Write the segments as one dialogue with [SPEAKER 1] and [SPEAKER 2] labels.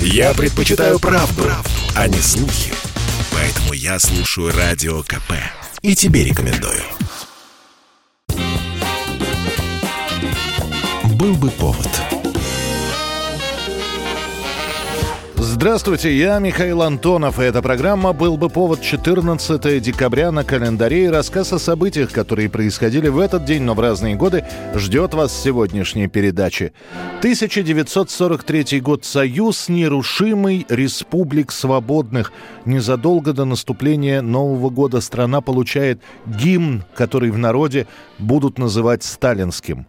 [SPEAKER 1] Я предпочитаю правду, правду, а не слухи. Поэтому я слушаю Радио КП. И тебе рекомендую. Был бы повод.
[SPEAKER 2] Здравствуйте, я Михаил Антонов, и эта программа «Был бы повод» 14 декабря на календаре и рассказ о событиях, которые происходили в этот день, но в разные годы, ждет вас сегодняшней передачи. 1943 год. Союз нерушимый республик свободных. Незадолго до наступления Нового года страна получает гимн, который в народе будут называть сталинским.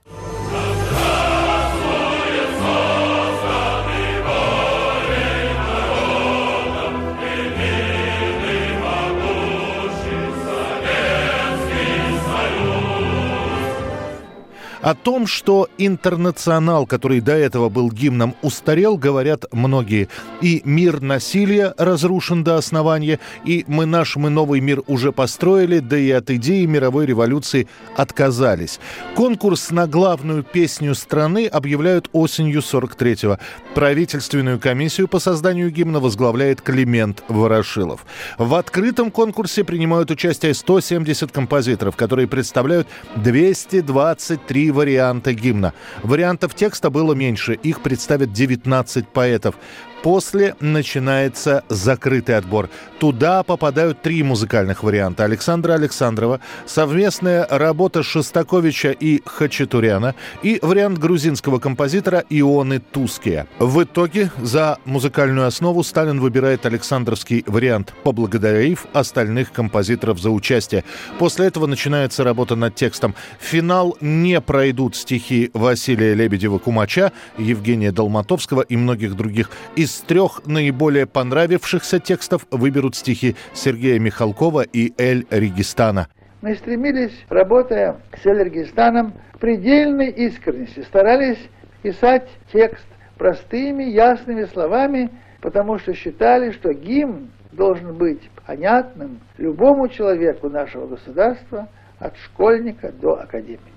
[SPEAKER 2] О том, что «Интернационал», который до этого был гимном, устарел, говорят многие. И мир насилия разрушен до основания, и мы наш, мы новый мир уже построили, да и от идеи мировой революции отказались. Конкурс на главную песню страны объявляют осенью 43-го. Правительственную комиссию по созданию гимна возглавляет Климент Ворошилов. В открытом конкурсе принимают участие 170 композиторов, которые представляют 223 варианта гимна. Вариантов текста было меньше, их представят 19 поэтов. После начинается закрытый отбор. Туда попадают три музыкальных варианта. Александра Александрова, совместная работа Шостаковича и Хачатуряна и вариант грузинского композитора Ионы Туския. В итоге за музыкальную основу Сталин выбирает Александровский вариант, поблагодарив остальных композиторов за участие. После этого начинается работа над текстом. В финал не пройдут стихи Василия Лебедева-Кумача, Евгения Долматовского и многих других. И из трех наиболее понравившихся текстов выберут стихи Сергея Михалкова и Эль Регистана.
[SPEAKER 3] Мы стремились, работая с Эль Регистаном, к предельной искренности, старались писать текст простыми, ясными словами, потому что считали, что гимн должен быть понятным любому человеку нашего государства, от школьника до академика.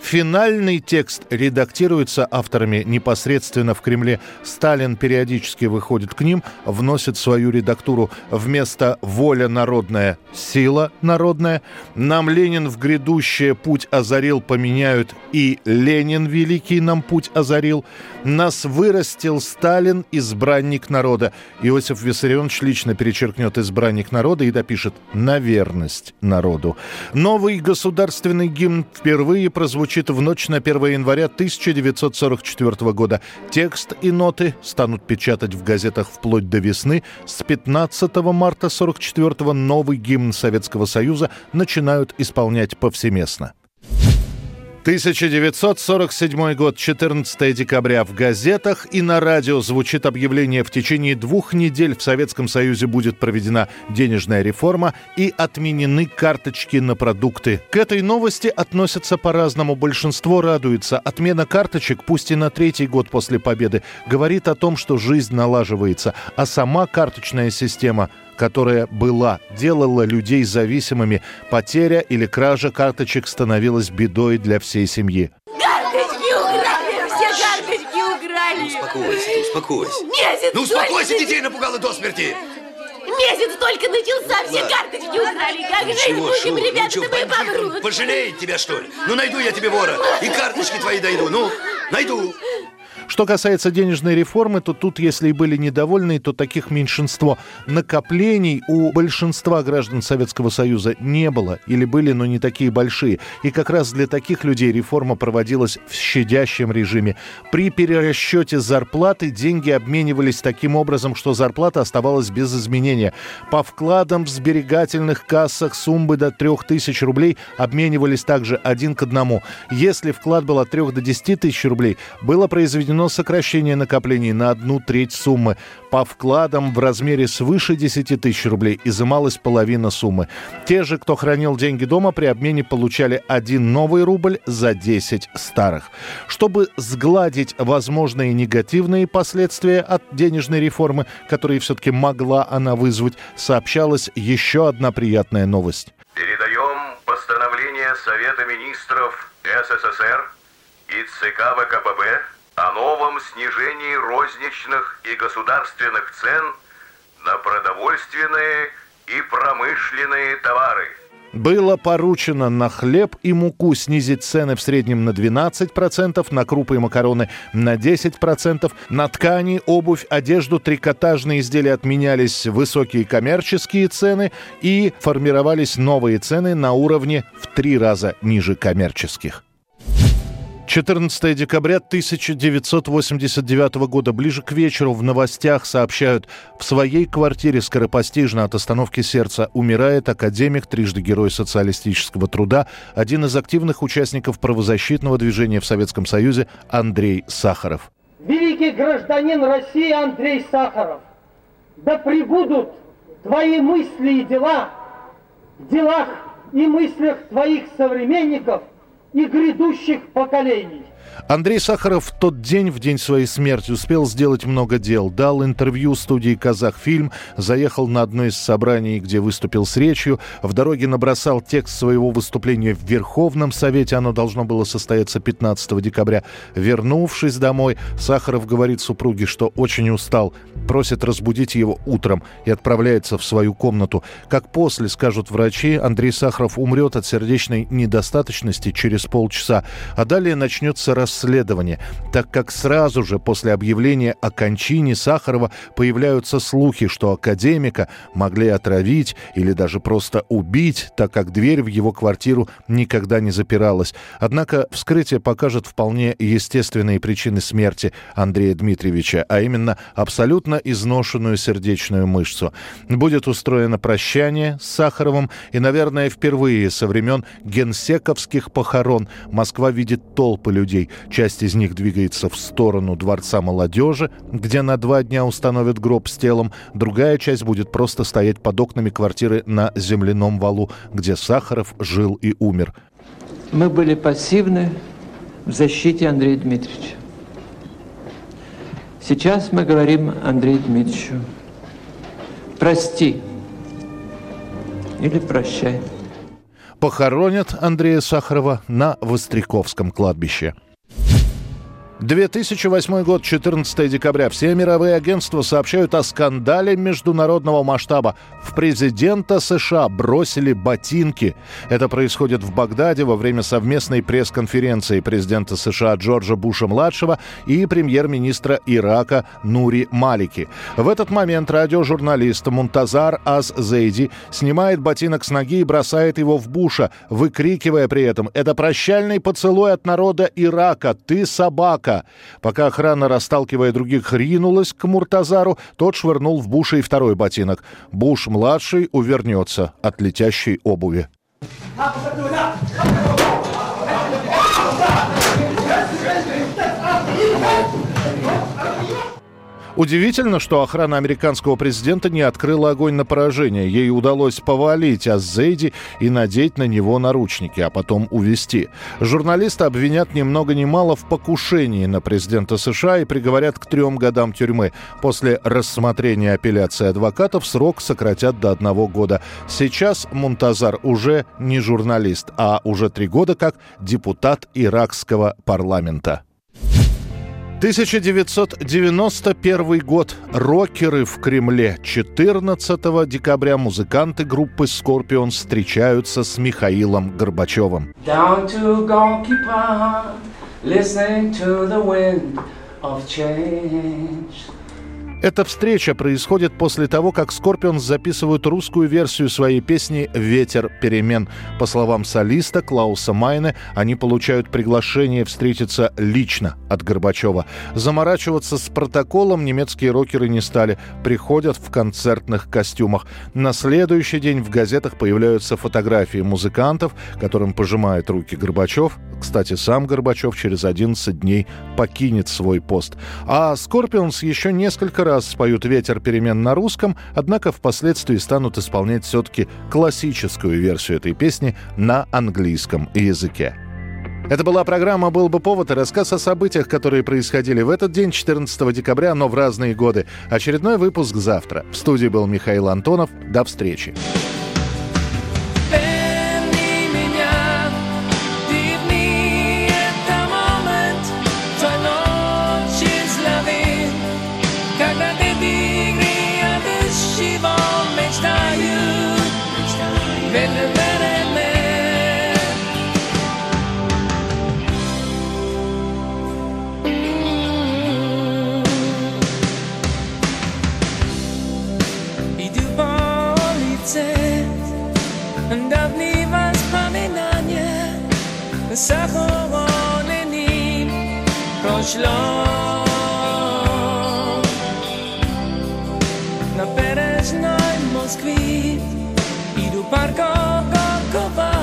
[SPEAKER 2] Финальный текст редактируется авторами непосредственно в Кремле. Сталин периодически выходит к ним, вносит свою редактуру вместо «воля народная» — «сила народная». Нам Ленин в грядущее путь озарил, поменяют и Ленин великий нам путь озарил. Нас вырастил Сталин, избранник народа. Иосиф Виссарионович лично перечеркнет избранник народа и допишет «на верность народу». Новый государственный гимн впервые прозвучит звучит в ночь на 1 января 1944 года. Текст и ноты станут печатать в газетах вплоть до весны. С 15 марта 1944 новый гимн Советского Союза начинают исполнять повсеместно. 1947 год, 14 декабря. В газетах и на радио звучит объявление в течение двух недель в Советском Союзе будет проведена денежная реформа и отменены карточки на продукты. К этой новости относятся по-разному. Большинство радуется. Отмена карточек, пусть и на третий год после победы, говорит о том, что жизнь налаживается, а сама карточная система которая была, делала людей зависимыми. Потеря или кража карточек становилась бедой для всей семьи.
[SPEAKER 4] Карточки украли! Все карточки украли!
[SPEAKER 5] Успокойся, успокойся.
[SPEAKER 4] Месяц
[SPEAKER 5] Ну успокойся,
[SPEAKER 4] только...
[SPEAKER 5] детей напугала до смерти!
[SPEAKER 4] Месяц только начался, все
[SPEAKER 5] Ладно.
[SPEAKER 4] карточки украли! Как жить
[SPEAKER 5] Чего,
[SPEAKER 4] будем,
[SPEAKER 5] ну
[SPEAKER 4] ребята,
[SPEAKER 5] что,
[SPEAKER 4] мы
[SPEAKER 5] бандитом
[SPEAKER 4] помрут!
[SPEAKER 5] пожалеет тебя, что ли? Ну найду я тебе вора, и карточки твои дойду, ну, найду.
[SPEAKER 2] Что касается денежной реформы, то тут, если и были недовольны, то таких меньшинство. Накоплений у большинства граждан Советского Союза не было или были, но не такие большие. И как раз для таких людей реформа проводилась в щадящем режиме. При перерасчете зарплаты деньги обменивались таким образом, что зарплата оставалась без изменения. По вкладам в сберегательных кассах суммы до 3000 рублей обменивались также один к одному. Если вклад был от 3 до 10 тысяч рублей, было произведено сокращение накоплений на одну треть суммы. По вкладам в размере свыше 10 тысяч рублей изымалась половина суммы. Те же, кто хранил деньги дома, при обмене получали один новый рубль за 10 старых. Чтобы сгладить возможные негативные последствия от денежной реформы, которые все-таки могла она вызвать, сообщалась еще одна приятная новость.
[SPEAKER 6] Передаем постановление Совета Министров СССР и ЦК ВКПБ о новом снижении розничных и государственных цен на продовольственные и промышленные товары.
[SPEAKER 2] Было поручено на хлеб и муку снизить цены в среднем на 12%, на крупы и макароны на 10%, на ткани, обувь, одежду, трикотажные изделия отменялись высокие коммерческие цены и формировались новые цены на уровне в три раза ниже коммерческих. 14 декабря 1989 года. Ближе к вечеру в новостях сообщают, в своей квартире скоропостижно от остановки сердца умирает академик, трижды герой социалистического труда, один из активных участников правозащитного движения в Советском Союзе Андрей Сахаров.
[SPEAKER 7] Великий гражданин России Андрей Сахаров, да пребудут твои мысли и дела в делах и мыслях твоих современников – и грядущих поколений.
[SPEAKER 2] Андрей Сахаров в тот день, в день своей смерти, успел сделать много дел. Дал интервью студии «Казахфильм», заехал на одно из собраний, где выступил с речью, в дороге набросал текст своего выступления в Верховном Совете, оно должно было состояться 15 декабря. Вернувшись домой, Сахаров говорит супруге, что очень устал, просит разбудить его утром и отправляется в свою комнату. Как после, скажут врачи, Андрей Сахаров умрет от сердечной недостаточности через полчаса, а далее начнется расследование так как сразу же после объявления о кончине Сахарова появляются слухи, что академика могли отравить или даже просто убить, так как дверь в его квартиру никогда не запиралась. Однако вскрытие покажет вполне естественные причины смерти Андрея Дмитриевича, а именно абсолютно изношенную сердечную мышцу. Будет устроено прощание с Сахаровым, и, наверное, впервые со времен генсековских похорон Москва видит толпы людей, Часть из них двигается в сторону Дворца молодежи, где на два дня установят гроб с телом. Другая часть будет просто стоять под окнами квартиры на земляном валу, где Сахаров жил и умер.
[SPEAKER 8] Мы были пассивны в защите Андрея Дмитриевича. Сейчас мы говорим Андрею Дмитриевичу, прости или прощай.
[SPEAKER 2] Похоронят Андрея Сахарова на Востряковском кладбище. 2008 год, 14 декабря. Все мировые агентства сообщают о скандале международного масштаба. В президента США бросили ботинки. Это происходит в Багдаде во время совместной пресс-конференции президента США Джорджа Буша-младшего и премьер-министра Ирака Нури Малики. В этот момент радиожурналист Мунтазар Аз-Зейди снимает ботинок с ноги и бросает его в Буша, выкрикивая при этом «Это прощальный поцелуй от народа Ирака! Ты собака!» Дурака. Пока охрана, расталкивая других, ринулась к Муртазару, тот швырнул в Буша и второй ботинок. Буш-младший увернется от летящей обуви. Удивительно, что охрана американского президента не открыла огонь на поражение. Ей удалось повалить Аззейди и надеть на него наручники, а потом увести. Журналисты обвинят ни много ни мало в покушении на президента США и приговорят к трем годам тюрьмы. После рассмотрения апелляции адвокатов срок сократят до одного года. Сейчас Мунтазар уже не журналист, а уже три года как депутат иракского парламента. 1991 год. Рокеры в Кремле. 14 декабря музыканты группы Scorpions встречаются с Михаилом Горбачевым. Down Эта встреча происходит после того, как Скорпионс записывают русскую версию своей песни «Ветер перемен». По словам солиста Клауса Майне, они получают приглашение встретиться лично от Горбачева. Заморачиваться с протоколом немецкие рокеры не стали, приходят в концертных костюмах. На следующий день в газетах появляются фотографии музыкантов, которым пожимает руки Горбачев. Кстати, сам Горбачев через 11 дней покинет свой пост. А Скорпионс еще несколько раз споют «Ветер перемен» на русском, однако впоследствии станут исполнять все-таки классическую версию этой песни на английском языке. Это была программа «Был бы повод» и рассказ о событиях, которые происходили в этот день, 14 декабря, но в разные годы. Очередной выпуск завтра. В студии был Михаил Антонов. До встречи.
[SPEAKER 9] Dawniej was wspominanie Zachowany nim Proślą Na bereżnej Moskwie Marco,
[SPEAKER 1] go, go, go.